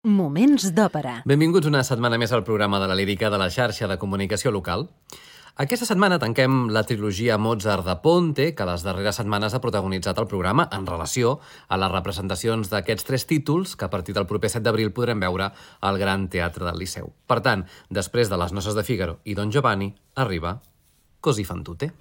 Moments d'òpera. Benvinguts una setmana més al programa de la lírica de la xarxa de comunicació local. Aquesta setmana tanquem la trilogia Mozart de Ponte, que les darreres setmanes ha protagonitzat el programa en relació a les representacions d'aquests tres títols que a partir del proper 7 d'abril podrem veure al Gran Teatre del Liceu. Per tant, després de les noces de Figaro i Don Giovanni, arriba Così fan tutte.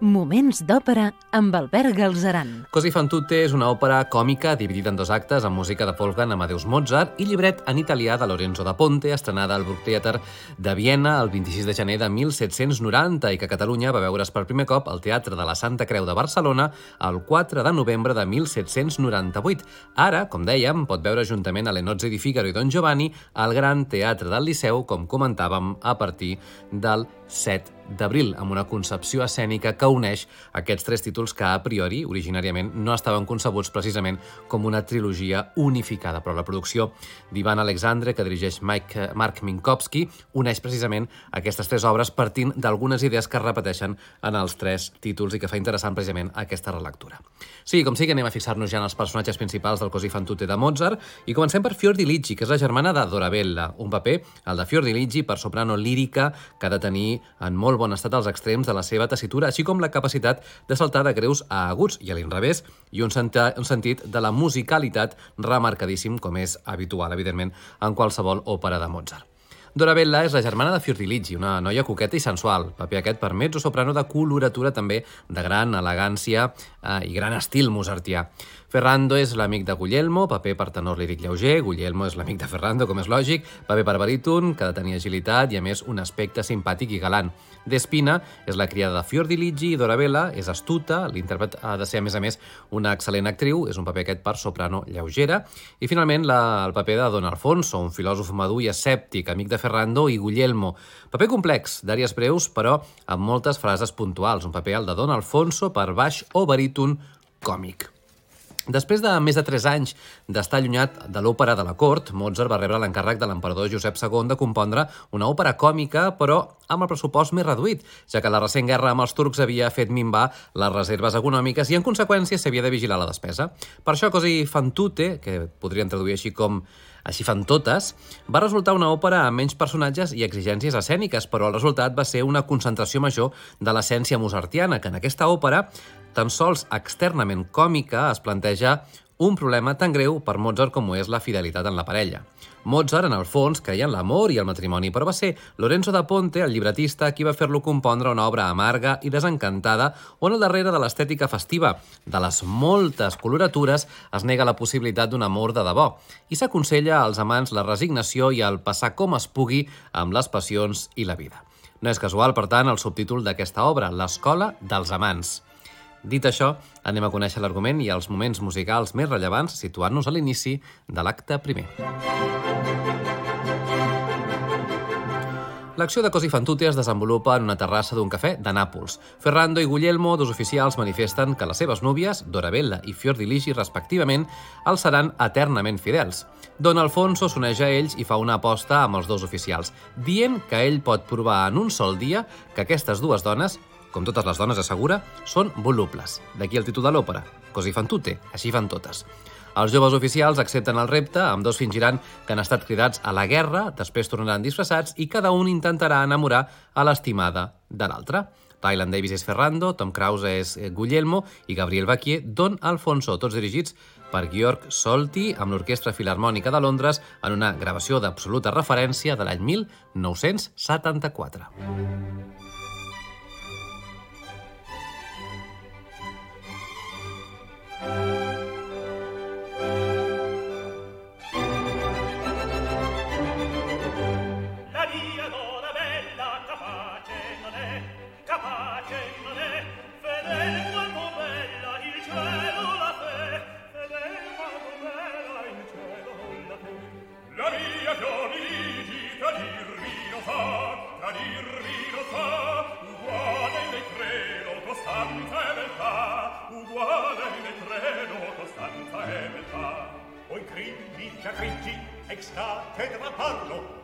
Moments d'òpera amb Albert Galzeran. Così fan tutte és una òpera còmica dividida en dos actes amb música de Wolfgang Amadeus Mozart i llibret en italià de Lorenzo da Ponte, estrenada al Bruck Theater de Viena el 26 de gener de 1790 i que Catalunya va veure's per primer cop al Teatre de la Santa Creu de Barcelona el 4 de novembre de 1798. Ara, com dèiem, pot veure juntament a Lenozzi di Figaro i Don Giovanni al Gran Teatre del Liceu, com comentàvem, a partir del 7 d'abril, amb una concepció escènica que uneix aquests tres títols que a priori, originàriament, no estaven concebuts precisament com una trilogia unificada, però la producció d'Ivan Alexandre, que dirigeix Mike, Mark Minkowski, uneix precisament aquestes tres obres partint d'algunes idees que es repeteixen en els tres títols i que fa interessant precisament aquesta relectura. Sí, com sigui, anem a fixar-nos ja en els personatges principals del Così fan tutte de Mozart i comencem per Fiordiligi, que és la germana de Dorabella, un paper, el de Fiordiligi, per soprano lírica, que ha de tenir en molt bon estat als extrems de la seva tessitura, així com la capacitat de saltar de greus a aguts i a l'inrevés, i un, un sentit de la musicalitat remarcadíssim, com és habitual, evidentment, en qualsevol òpera de Mozart. Dorabella és la germana de Fiordiligi, una noia coqueta i sensual, paper aquest per mezzo-soprano de coloratura també de gran elegància eh, i gran estil mozartià. Ferrando és l'amic de Guglielmo, paper per tenor líric lleuger, Guglielmo és l'amic de Ferrando, com és lògic, paper per baríton, que ha de tenir agilitat i, a més, un aspecte simpàtic i galant. Despina és la criada de Fiordiligi i Dorabella és astuta, l'intèrpret ha de ser, a més a més, una excel·lent actriu, és un paper aquest per soprano lleugera. I, finalment, la, el paper de Don Alfonso, un filòsof madur i escèptic, amic de Ferrando i Guglielmo. Paper complex, d'àries breus, però amb moltes frases puntuals. Un paper, el de Don Alfonso, per baix o baríton còmic. Després de més de 3 anys d'estar allunyat de l'òpera de la cort, Mozart va rebre l'encàrrec de l'emperador Josep II de compondre una òpera còmica, però amb el pressupost més reduït, ja que la recent guerra amb els turcs havia fet minvar les reserves econòmiques i, en conseqüència, s'havia de vigilar la despesa. Per això, Così fan tutte, que podrien traduir així com així fan totes, va resultar una òpera amb menys personatges i exigències escèniques, però el resultat va ser una concentració major de l'essència mozartiana, que en aquesta òpera tan sols externament còmica es planteja un problema tan greu per Mozart com ho és la fidelitat en la parella. Mozart, en el fons, creia en l'amor i el matrimoni, però va ser Lorenzo da Ponte, el llibretista, qui va fer-lo compondre una obra amarga i desencantada on al darrere de l'estètica festiva, de les moltes coloratures, es nega la possibilitat d'un amor de debò i s'aconsella als amants la resignació i el passar com es pugui amb les passions i la vida. No és casual, per tant, el subtítol d'aquesta obra, L'escola dels amants. Dit això, anem a conèixer l'argument i els moments musicals més rellevants situant-nos a l'inici de l'acte primer. L'acció de Così fan tutte es desenvolupa en una terrassa d'un cafè de Nàpols. Ferrando i Guglielmo, dos oficials, manifesten que les seves núvies, Dorabella i Fiordiligi, respectivament, els seran eternament fidels. Don Alfonso s'uneix a ells i fa una aposta amb els dos oficials, dient que ell pot provar en un sol dia que aquestes dues dones, com totes les dones assegura, són volubles. D'aquí el títol de l'òpera, Così fan tutte, així fan totes. Els joves oficials accepten el repte, amb dos fingiran que han estat cridats a la guerra, després tornaran disfressats i cada un intentarà enamorar a l'estimada de l'altre. Tylan Davis és Ferrando, Tom Krause és Guglielmo i Gabriel Bacquier, Don Alfonso, tots dirigits per Georg Solti amb l'Orquestra Filarmònica de Londres en una gravació d'absoluta referència de l'any 1974. La testa che trapallo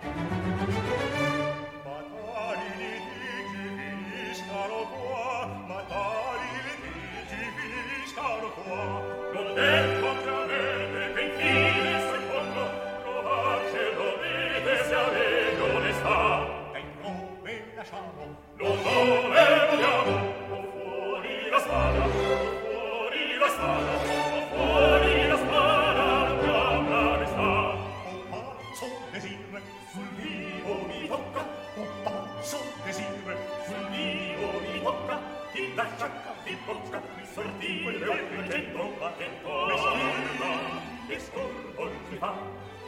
ma tali litigi finiscano qua ma tali litigi finiscano qua. Non devo che avete pentire secondo provate dovete se avete onestà dai nome lasciamo lo nome vogliamo o fuori la spada o fuori la spada. caccia, di bocca qui sortire, e che tromba che torna, e scorvo si fa.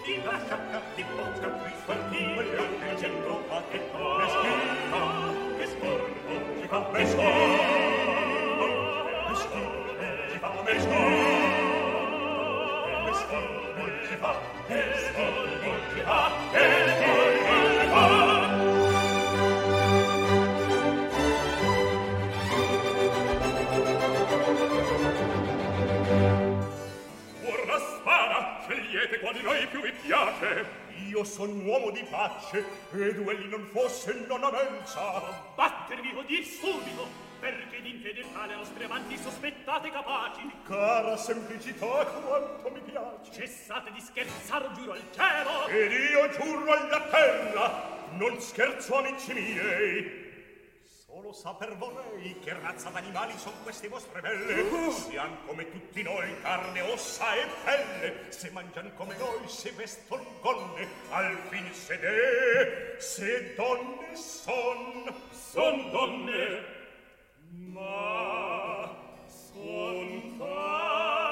Di la sciacca, di bocca qui sortire, e che tromba che torna, e scorvo si fa. E scorvo, e scorvo si fa, e scorvo, e scorvo si fa, e scorvo io son uomo di pace e duelli non fosse non avenza battervi o dir subito perché d'infedeltà le nostre amanti sospettate capaci. Cara semplicità quanto mi piace. Cessate di scherzar giuro al cielo. Ed io giuro alla terra non scherzo amici miei lo saper vorrei che razza d'animali son queste vostre belle? Sian come tutti noi carne, ossa e pelle. Se mangian come noi, se veston gonne al fin sede se donne son son donne. Ma son fare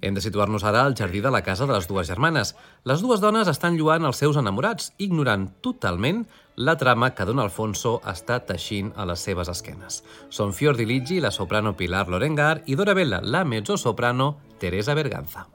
Hem de situar-nos ara al jardí de la casa de les dues germanes. Les dues dones estan lluant els seus enamorats, ignorant totalment la trama que Don Alfonso està teixint a les seves esquenes. Són Fior di Ligi, la soprano Pilar Lorengar, i Dorabella, la mezzosoprano Teresa Berganza.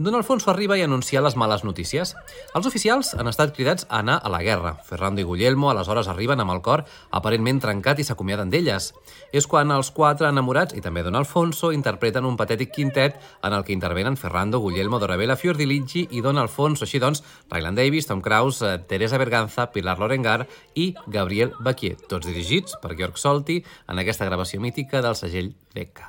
Don Alfonso arriba i anuncia les males notícies. Els oficials han estat cridats a anar a la guerra. Ferrando i Guglielmo aleshores arriben amb el cor aparentment trencat i s'acomiaden d'elles. És quan els quatre enamorats, i també Don Alfonso, interpreten un patètic quintet en el que intervenen Ferrando, Guglielmo, Dorabella, Fiordiligi i Don Alfonso. Així doncs, Ryland Davis, Tom Cruise, eh, Teresa Berganza, Pilar Lorengar i Gabriel Baquier, tots dirigits per Georg Solti en aquesta gravació mítica del segell Decca.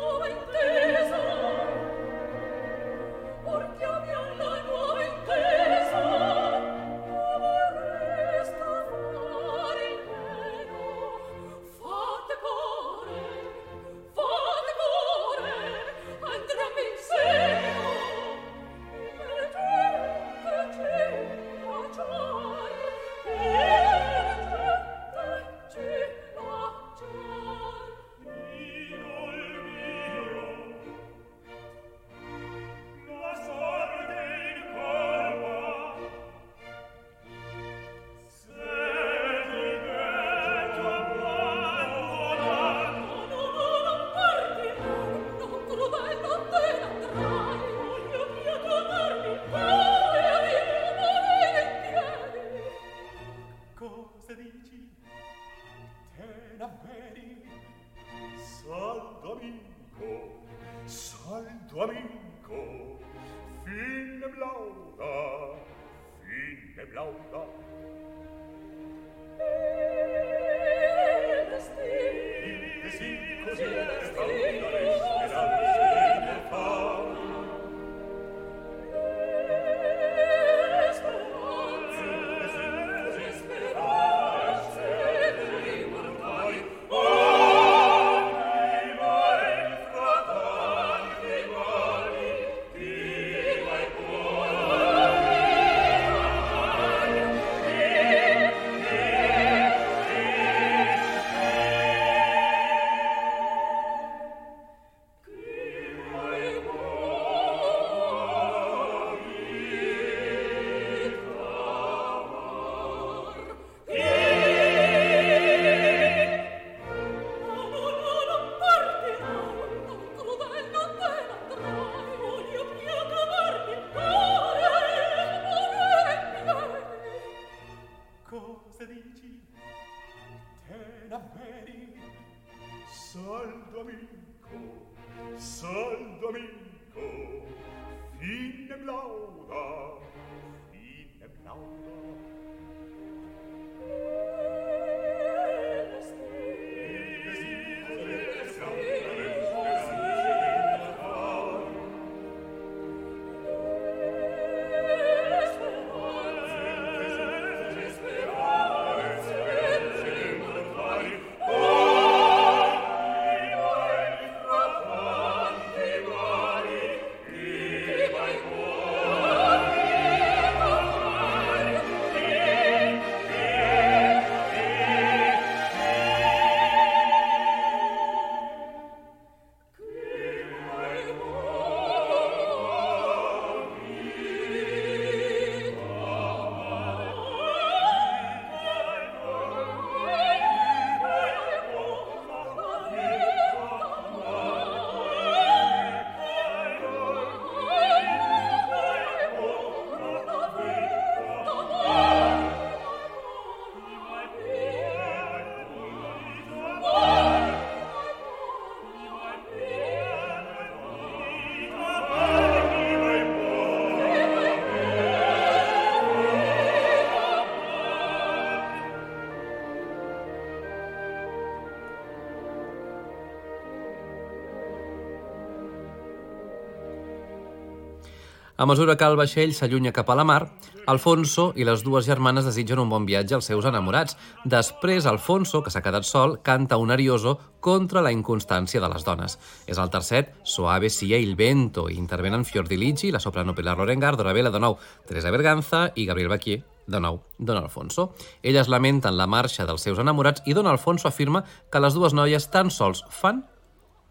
A mesura que el vaixell s'allunya cap a la mar, Alfonso i les dues germanes desitgen un bon viatge als seus enamorats. Després, Alfonso, que s'ha quedat sol, canta un arioso contra la inconstància de les dones. És el tercet, Soave sia il vento, i intervenen Fiordiligi, la soprano Pilar Lorengar, Dorabella, de nou, Teresa Berganza i Gabriel Baquier, de nou, Don Alfonso. Elles lamenten la marxa dels seus enamorats i Don Alfonso afirma que les dues noies tan sols fan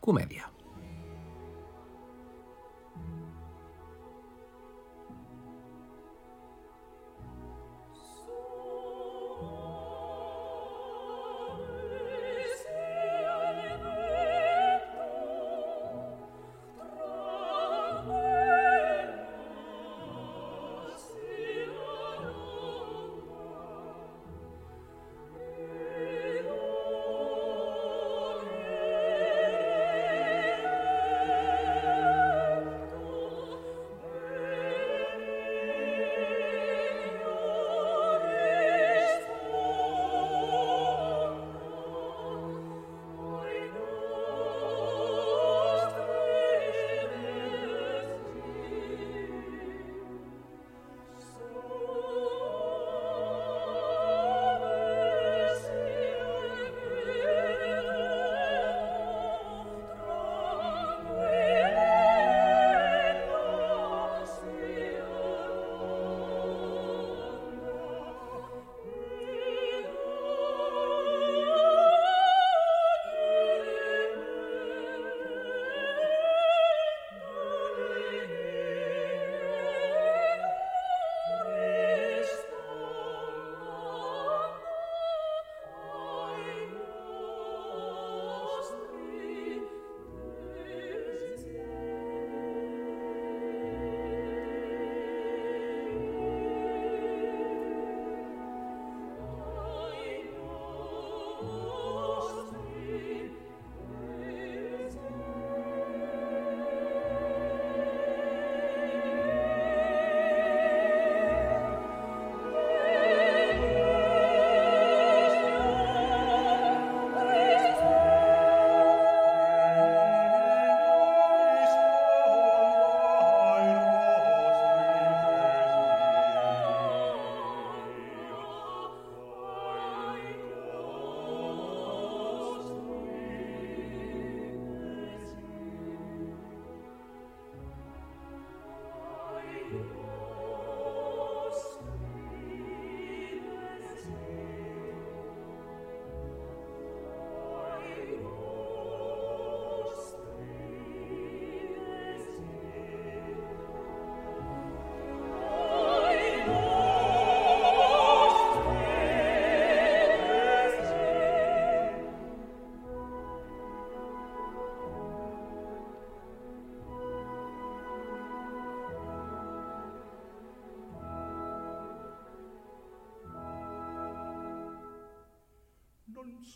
comèdia.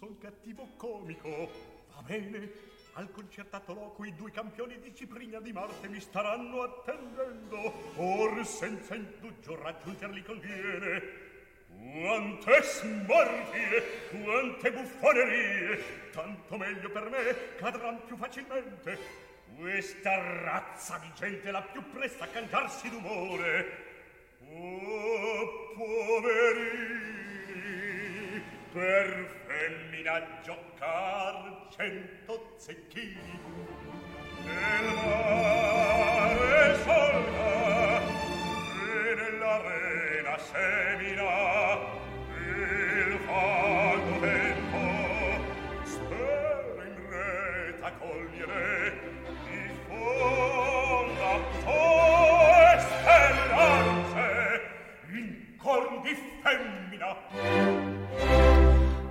Son cattivo comico, va bene. Al concertato loco i due campioni di Ciprina di Marte mi staranno attendendo. Or senza indugio raggiungerli conviene. Quante smorfie, quante buffonerie, tanto meglio per me, cadran più facilmente. Questa razza di gente la più presta a cangiarsi d'umore. Oh, poverini, Per femmina giocar cento zecchini. Nel mare solda E nell'arena sei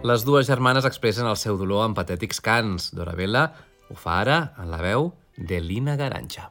Les dues germanes expressen el seu dolor en patètics cants. Dorabella ho fa ara en la veu de Lina Garanja.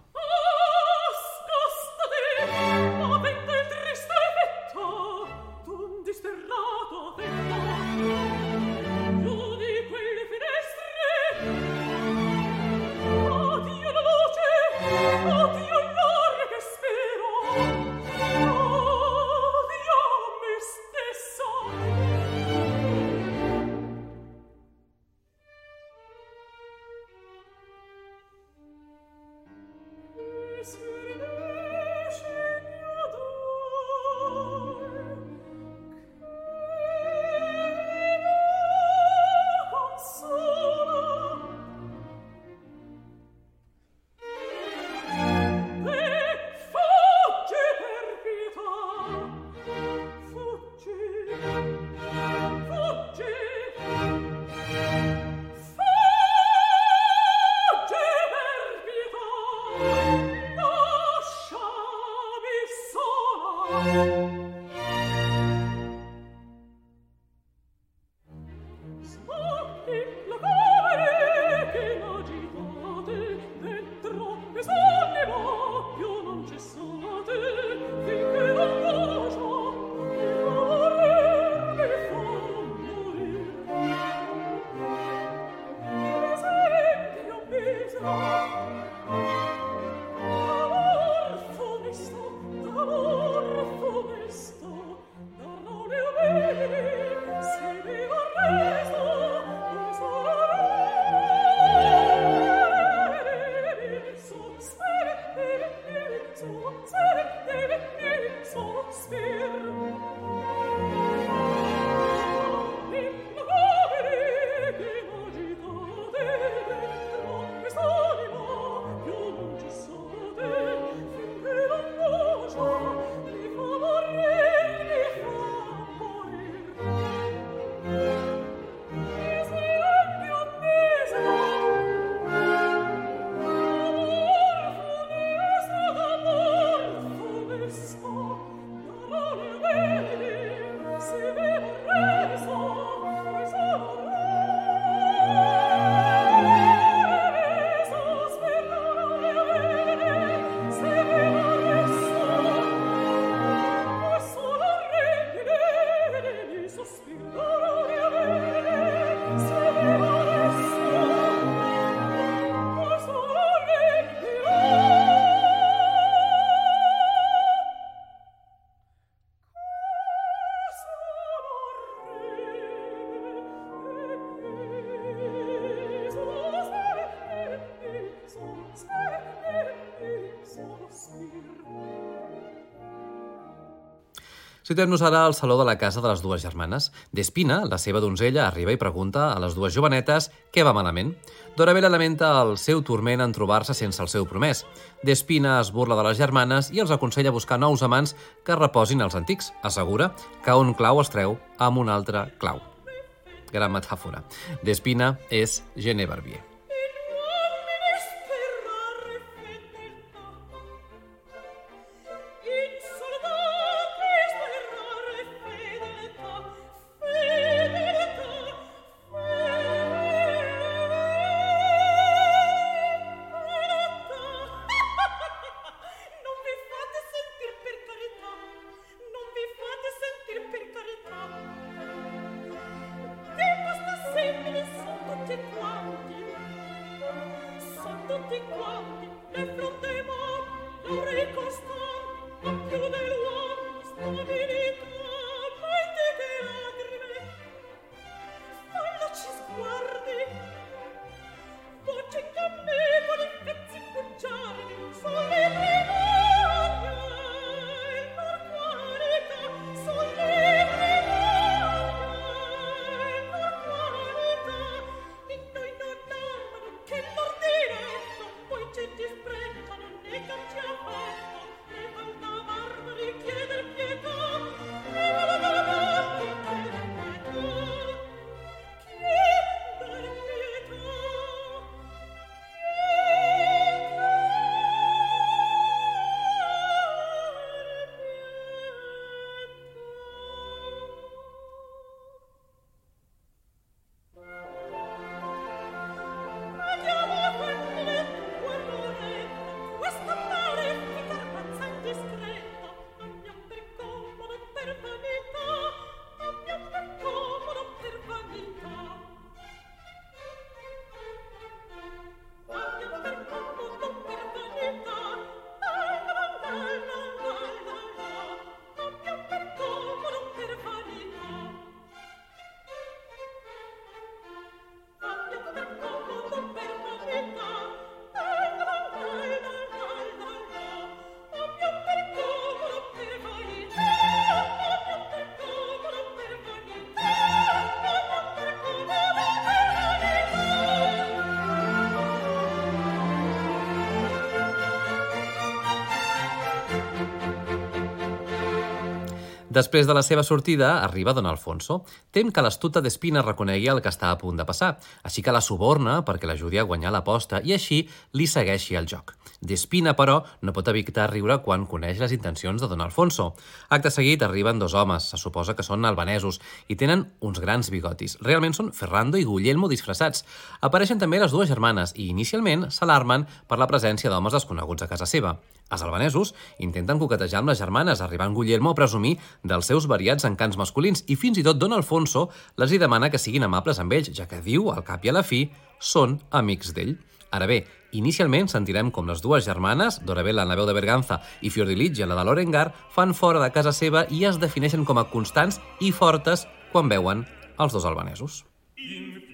Situem-nos ara al saló de la casa de les dues germanes. Despina, la seva donzella, arriba i pregunta a les dues jovenetes què va malament. Dorabella lamenta el seu turment en trobar-se sense el seu promès. Despina es burla de les germanes i els aconsella buscar nous amants que reposin els antics. Assegura que un clau es treu amb un altre clau. Gran metàfora. Despina és Gené Barbier. Després de la seva sortida, arriba Don Alfonso. Tem que l'astuta d'Espina reconegui el que està a punt de passar, així que la suborna perquè l'ajudi a guanyar l'aposta i així li segueixi el joc. Despina, però, no pot evitar riure quan coneix les intencions de Don Alfonso. Acte seguit arriben dos homes, se suposa que són albanesos, i tenen uns grans bigotis. Realment són Ferrando i Guglielmo disfressats. Apareixen també les dues germanes i, inicialment, s'alarmen per la presència d'homes desconeguts a casa seva. Els albanesos intenten coquetejar amb les germanes, arribant Guglielmo a presumir dels seus variats encants masculins i fins i tot Don Alfonso les hi demana que siguin amables amb ells, ja que diu, al cap i a la fi, són amics d'ell. Ara bé, inicialment sentirem com les dues germanes, Dorabella en la veu de Berganza i Fiordiligia, la de Lorengar, fan fora de casa seva i es defineixen com a constants i fortes quan veuen els dos albanesos. Inflebil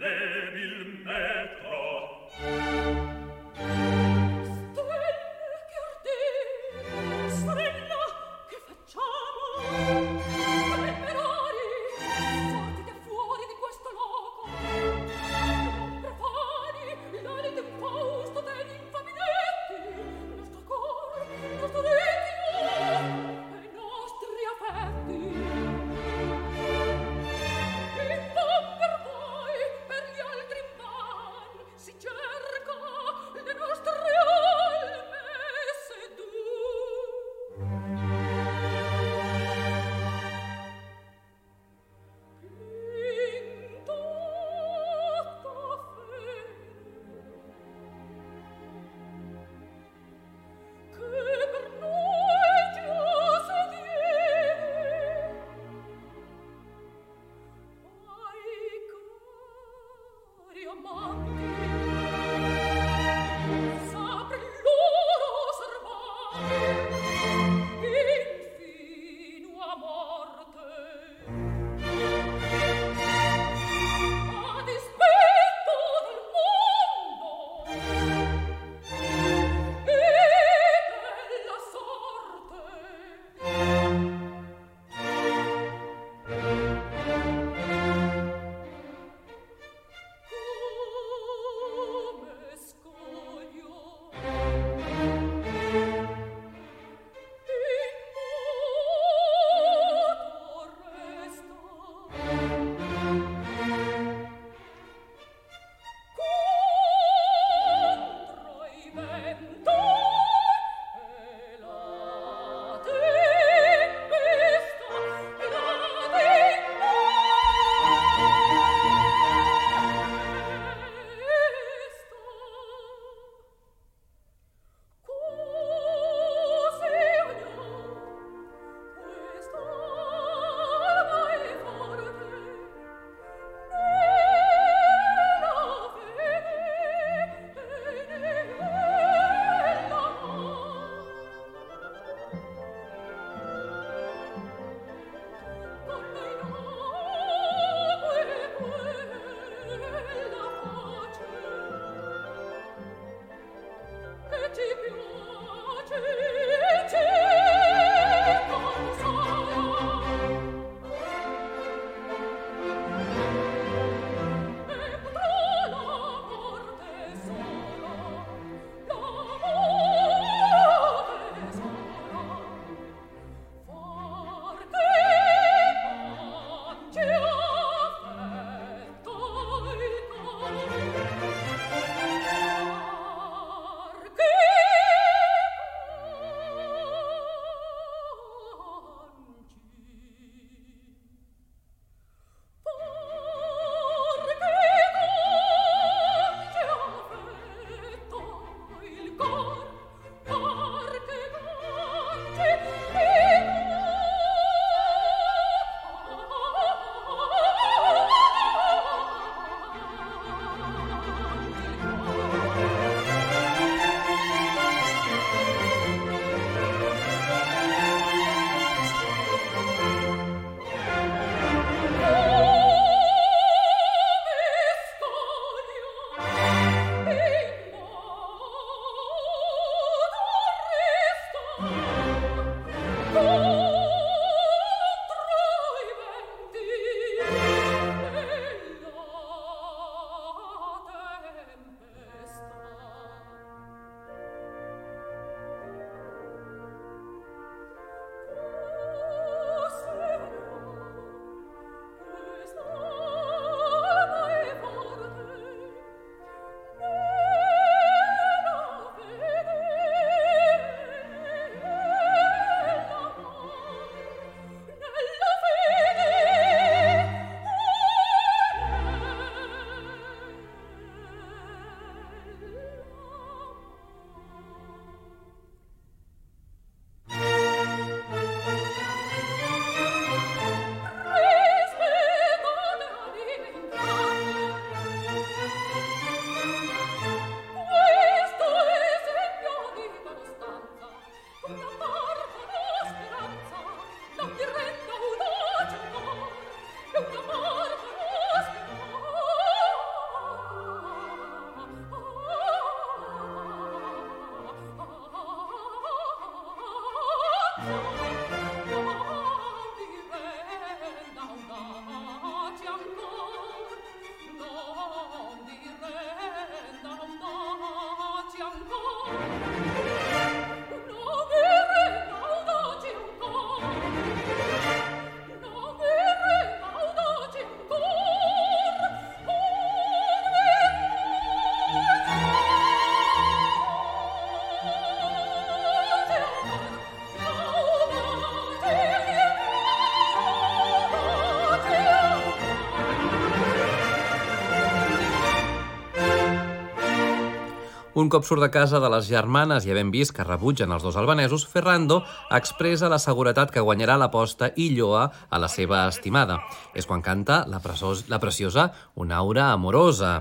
Un cop surt de casa de les germanes i havent vist que rebutgen els dos albanesos, Ferrando expressa la seguretat que guanyarà l'aposta i lloa a la seva estimada. És quan canta la, presos, la preciosa Una aura amorosa.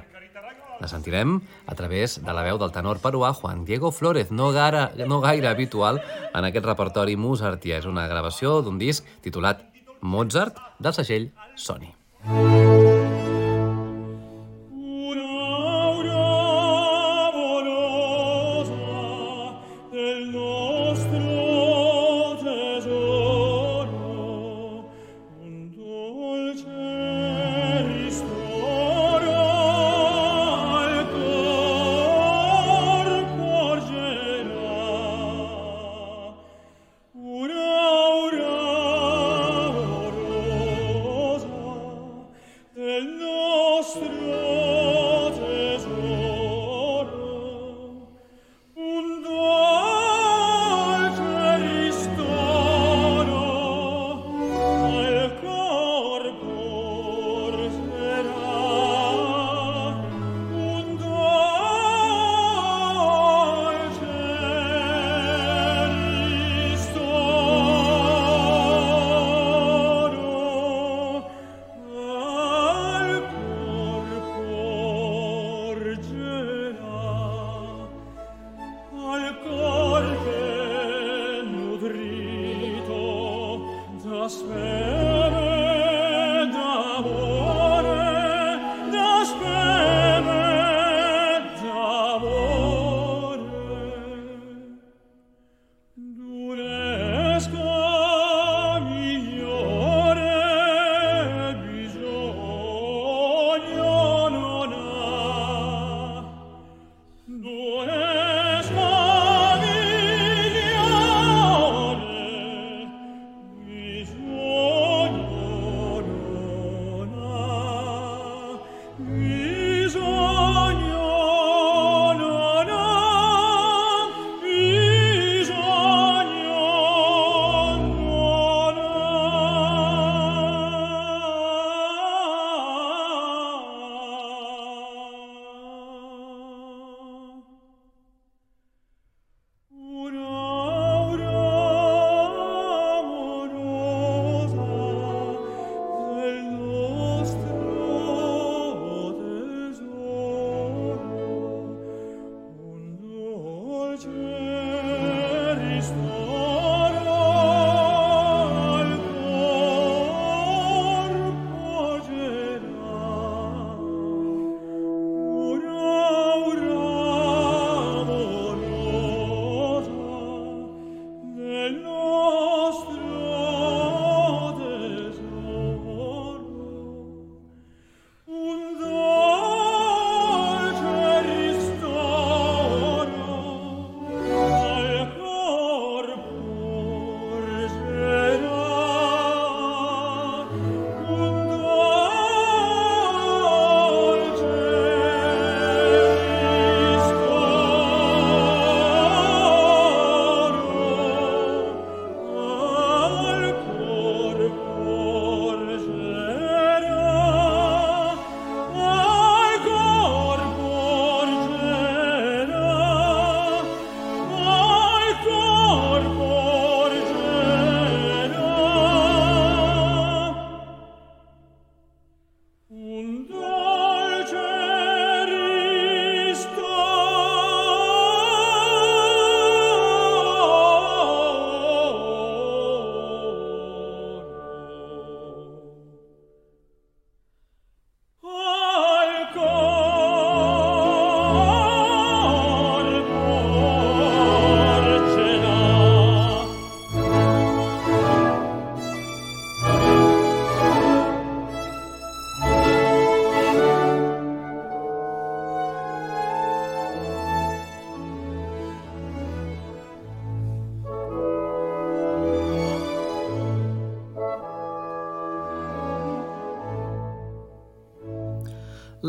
La sentirem a través de la veu del tenor peruà Juan Diego Flórez, no, gara, no gaire habitual en aquest repertori mozartià. És una gravació d'un disc titulat Mozart del segell Sony. Un'aura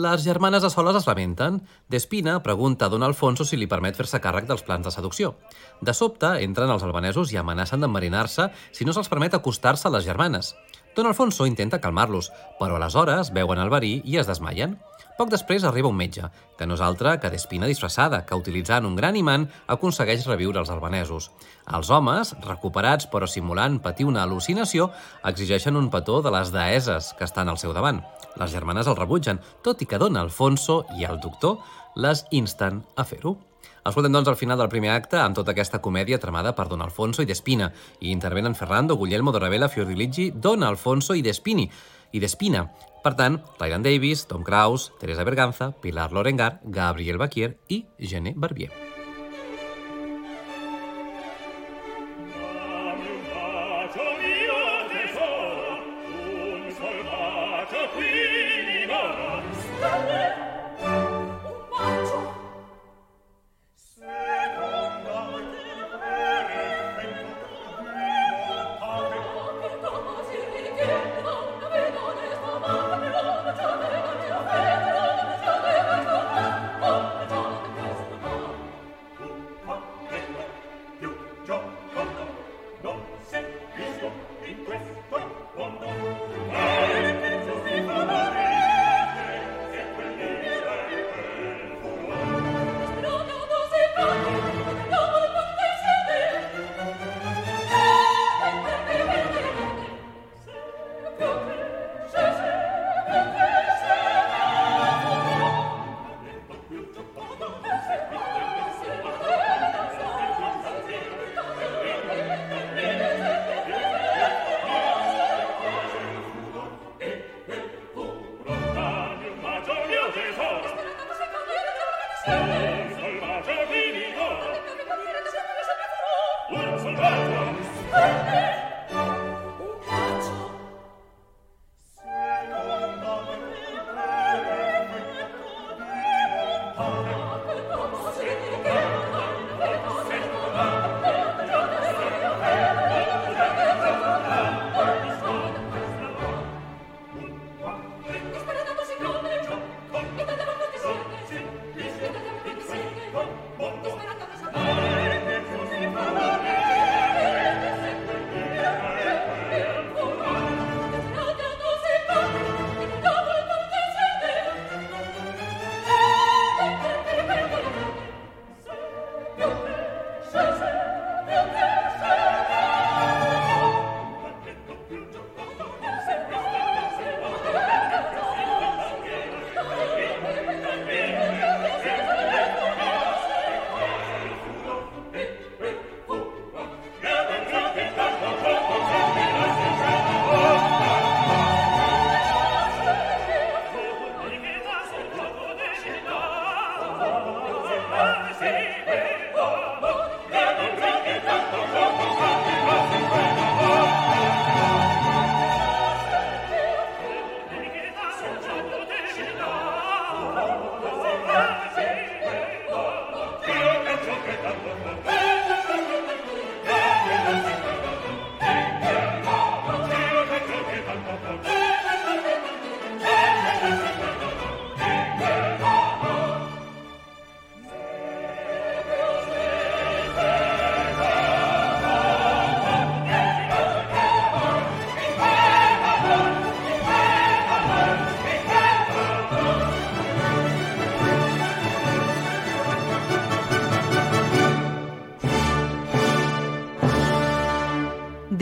Les germanes a soles es lamenten. Despina pregunta a Don Alfonso si li permet fer-se càrrec dels plans de seducció. De sobte, entren els albanesos i amenacen d'enverinar-se si no se'ls permet acostar-se a les germanes. Don Alfonso intenta calmar-los, però aleshores veuen el verí i es desmaien. Poc després arriba un metge, que no és altre que Despina disfressada, que utilitzant un gran imant aconsegueix reviure els albanesos. Els homes, recuperats però simulant patir una al·lucinació, exigeixen un petó de les deeses que estan al seu davant. Les germanes el rebutgen, tot i que Don Alfonso i el doctor les insten a fer-ho. Escoltem, doncs, al final del primer acte amb tota aquesta comèdia tramada per Don Alfonso i Despina. I intervenen Ferrando, Guglielmo de Ravella, Fiordiligi, Don Alfonso i Despini. I Despina. Per tant, Ryan Davis, Tom Kraus, Teresa Berganza, Pilar Lorengar, Gabriel Baquier i Gené Barbier.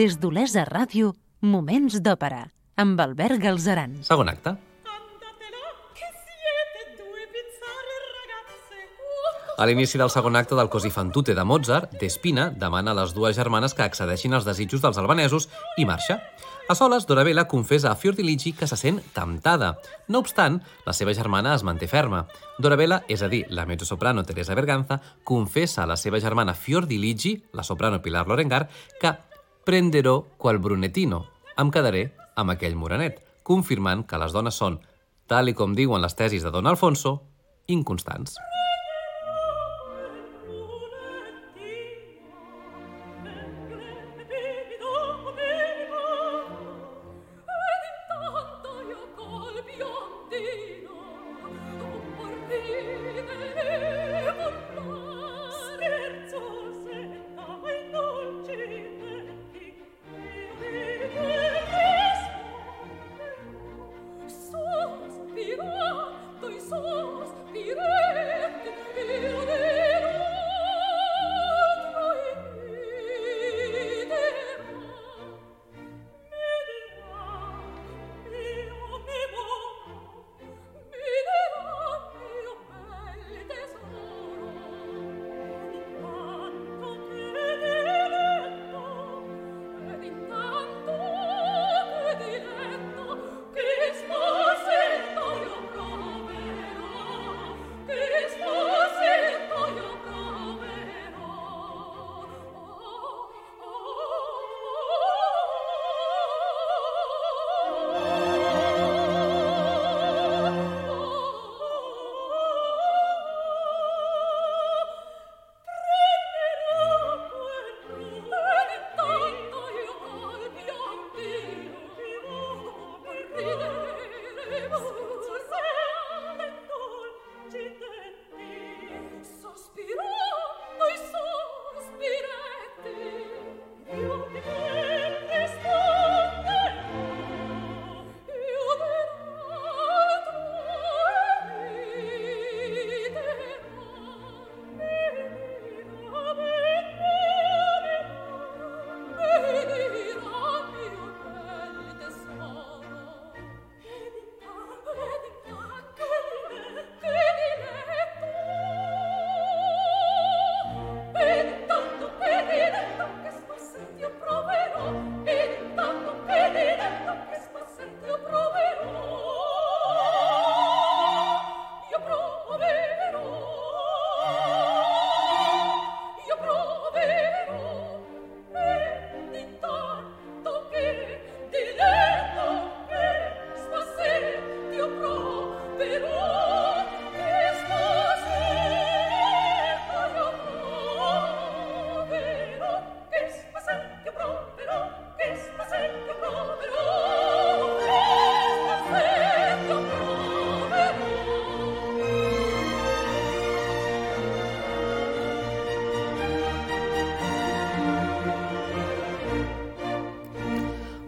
Des d'Olesa Ràdio, Moments d'Òpera, amb Albert Galzeran. Segon acte. A l'inici del segon acte del Così fan tutte de Mozart, Despina demana a les dues germanes que accedeixin als desitjos dels albanesos i marxa. A soles, Dorabella confessa a Fiordiligi que se sent temptada. No obstant, la seva germana es manté ferma. Dorabella, és a dir, la mezzosoprano Teresa Berganza, confessa a la seva germana Fiordiligi, la soprano Pilar Lorengar, que prenderò qual brunetino, em quedaré amb aquell morenet, confirmant que les dones són, tal i com diuen les tesis de Don Alfonso, inconstants.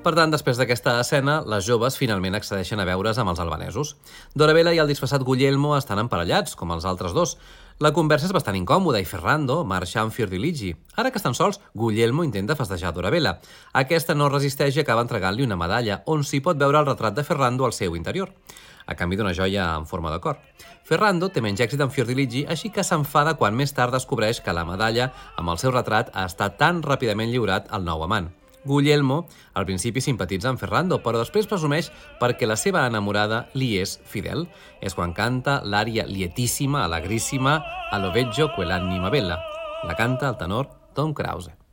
Per tant, després d'aquesta escena, les joves finalment accedeixen a veure's amb els albanesos. Dorabella i el disfressat Guglielmo estan emparellats, com els altres dos. La conversa és bastant incòmoda i Ferrando marxa amb Fiordiligi. Ara que estan sols, Guglielmo intenta festejar Dorabella. Aquesta no resisteix i acaba entregant-li una medalla, on s'hi pot veure el retrat de Ferrando al seu interior a canvi d'una joia en forma de cor. Ferrando té menys èxit amb Fiordiligi, així que s'enfada quan més tard descobreix que la medalla amb el seu retrat ha estat tan ràpidament lliurat al nou amant. Guglielmo al principi simpatitza amb Ferrando, però després presumeix perquè la seva enamorada li és fidel. És quan canta l'ària lietíssima, alegríssima, a lo veggio quell'anima bella. La canta el tenor Tom Krause.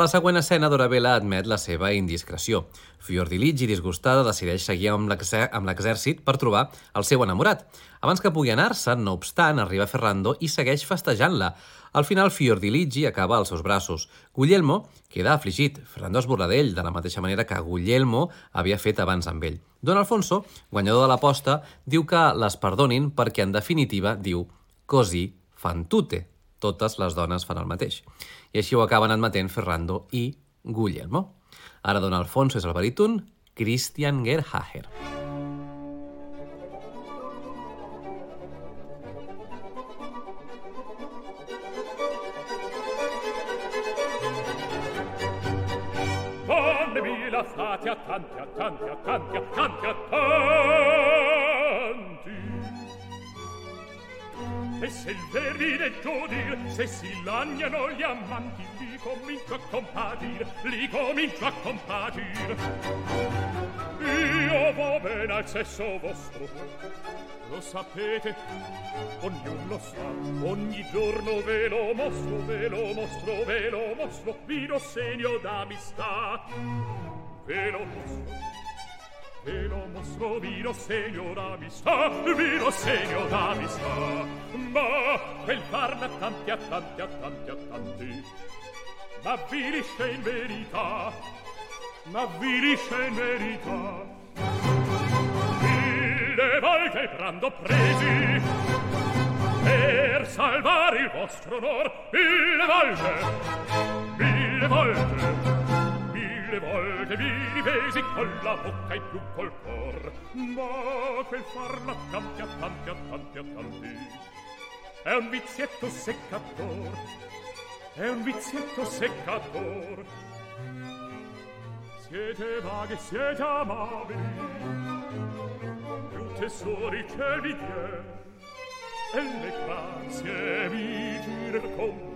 La següent escena, Dorabella admet la seva indiscreció. Fiordiligi, disgustada, decideix seguir amb l'exè- amb l'exèrcit per trobar el seu enamorat. Abans que pugui anar-se, no obstant, arriba Ferrando i segueix festejant-la. Al final, Fiordiligi acaba als seus braços. Guglielmo queda afligit. Ferrando es burla d'ell, de la mateixa manera que Guglielmo havia fet abans amb ell. Don Alfonso, guanyador de l'aposta, diu que les perdonin perquè, en definitiva, diu «così fan tutte». Totes les dones fan el mateix. I així ho acaben admetent Ferrando i Guglielmo. Ara Don Alfonso és el baríton Christian Gerhaher. Donne mille fate a tanti, a tanti, a tanti, a tanti, a tanti. e se il verdinetto dir se si lagnano gli amanti li comincio a compatir li comincio a compatir io vo bene al sesso vostro lo sapete ognuno lo sa ogni giorno ve lo mostro ve lo mostro ve lo mostro vi do segno d'amistà ve lo mostro. Te lo mostro, vi lo segno d'amistà, vi lo segno d'amistà. Ma quel farla tanti a tanti a tanti a tanti, ma vilisce in verità, ma vilisce in verità. Mille volte brando presi, per salvare il vostro onor, mille volte, mille volte, volte vi ripesi con la bocca e più col cor. Ma quel farla tanti a tanti a tanti a tanti è un vizietto seccator è un vizietto seccator siete vaghe, siete amabili più tesori che vi diè e le grazie vi girer con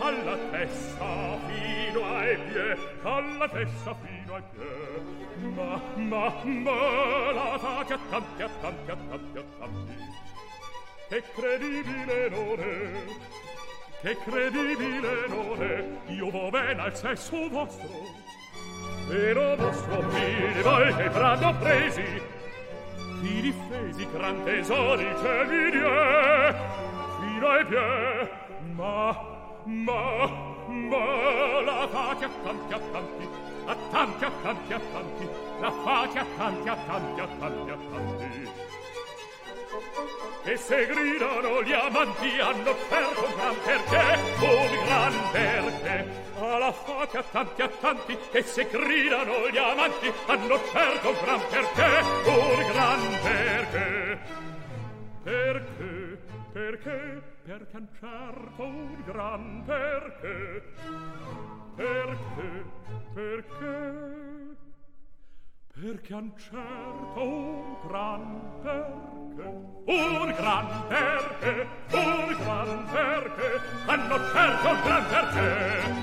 alla testa fino ai pie alla testa fino ai pie. Ma ma ma la faccia tanti tanti tanti tanti. Che credibile non è che credibile non è io vo bene al sesso vostro vero vostro mille volte prando presi. Chi difesi gran tesori che mi die fino ai pie. Ma ma, ma la fate accanti, accanti, accanti, accanti, accanti, la fate accanti, accanti, accanti, accanti. E se gridano gli amanti hanno offerto un gran perché, un gran perché. Alla fate accanti, accanti, e se gridano gli amanti hanno offerto un gran perché, un gran perché. Perché, perché, perché han certo un gran perché. Perché, perché, perché han certo un gran perché. Un gran perché, un gran perché, hanno certo un gran perché.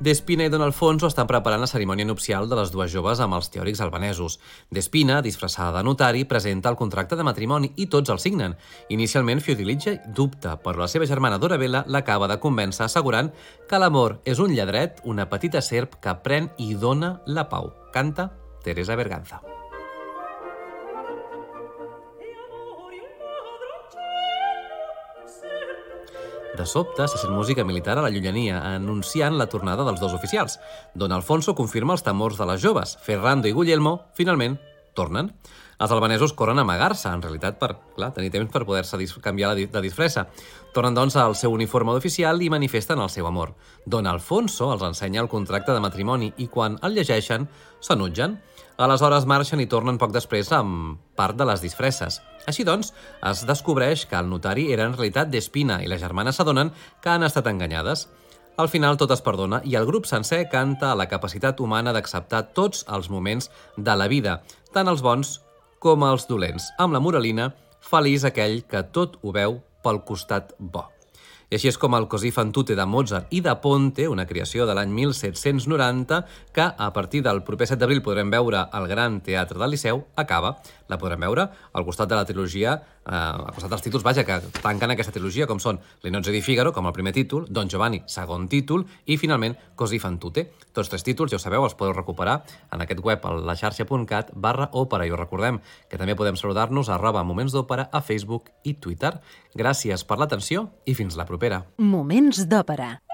Despina i Don Alfonso estan preparant la cerimònia nupcial de les dues joves amb els teòrics albanesos. Despina, disfressada de notari, presenta el contracte de matrimoni i tots el signen. Inicialment, Fiordilitge dubta, però la seva germana Dorabella l'acaba de convèncer assegurant que l'amor és un lladret, una petita serp que pren i dona la pau. Canta Teresa Berganza. De sobte, se sent música militar a la llunyania, anunciant la tornada dels dos oficials. Don Alfonso confirma els temors de les joves. Ferrando i Guglielmo, finalment, tornen. Els albanesos corren a amagar-se, en realitat per clar, tenir temps per poder-se canviar de disfressa. Tornen, doncs, al seu uniforme d'oficial i manifesten el seu amor. Don Alfonso els ensenya el contracte de matrimoni i quan el llegeixen, s'enutgen. Aleshores marxen i tornen poc després amb part de les disfresses. Així doncs, es descobreix que el notari era en realitat d'Espina i les germanes s'adonen que han estat enganyades. Al final tot es perdona i el grup sencer canta a la capacitat humana d'acceptar tots els moments de la vida, tant els bons com els dolents, amb la moralina feliç aquell que tot ho veu pel costat bo. I així és com el Così fan tutte de Mozart i de Ponte, una creació de l'any 1790, que a partir del proper 7 d'abril podrem veure al Gran Teatre del Liceu, acaba. La podrem veure al costat de la trilogia, eh, al costat dels títols, vaja, que tanquen aquesta trilogia, com són Le nozze di Figaro, com el primer títol, Don Giovanni, segon títol, i finalment Così fan tutte. Tots tres títols, ja ho sabeu, els podeu recuperar en aquest web, a laxarxa.cat barra òpera. I us recordem que també podem saludar-nos a arroba Moments d'Òpera a Facebook i Twitter. Gràcies per l'atenció i fins la propera. Moments d'òpera.